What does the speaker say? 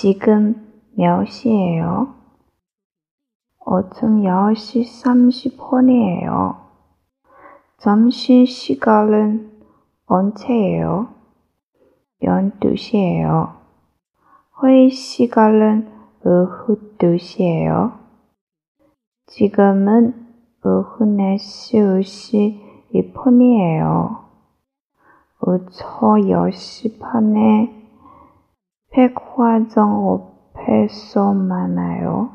지금 몇 시예요? 오전 10시 30분이에요. 점심 시간은 언제예요? 12시예요. 회의 시간은 오후 2시예요. 지금은 오후 4시 52분이에요. 오후 10시 반에 백화점 앞에서 만나요.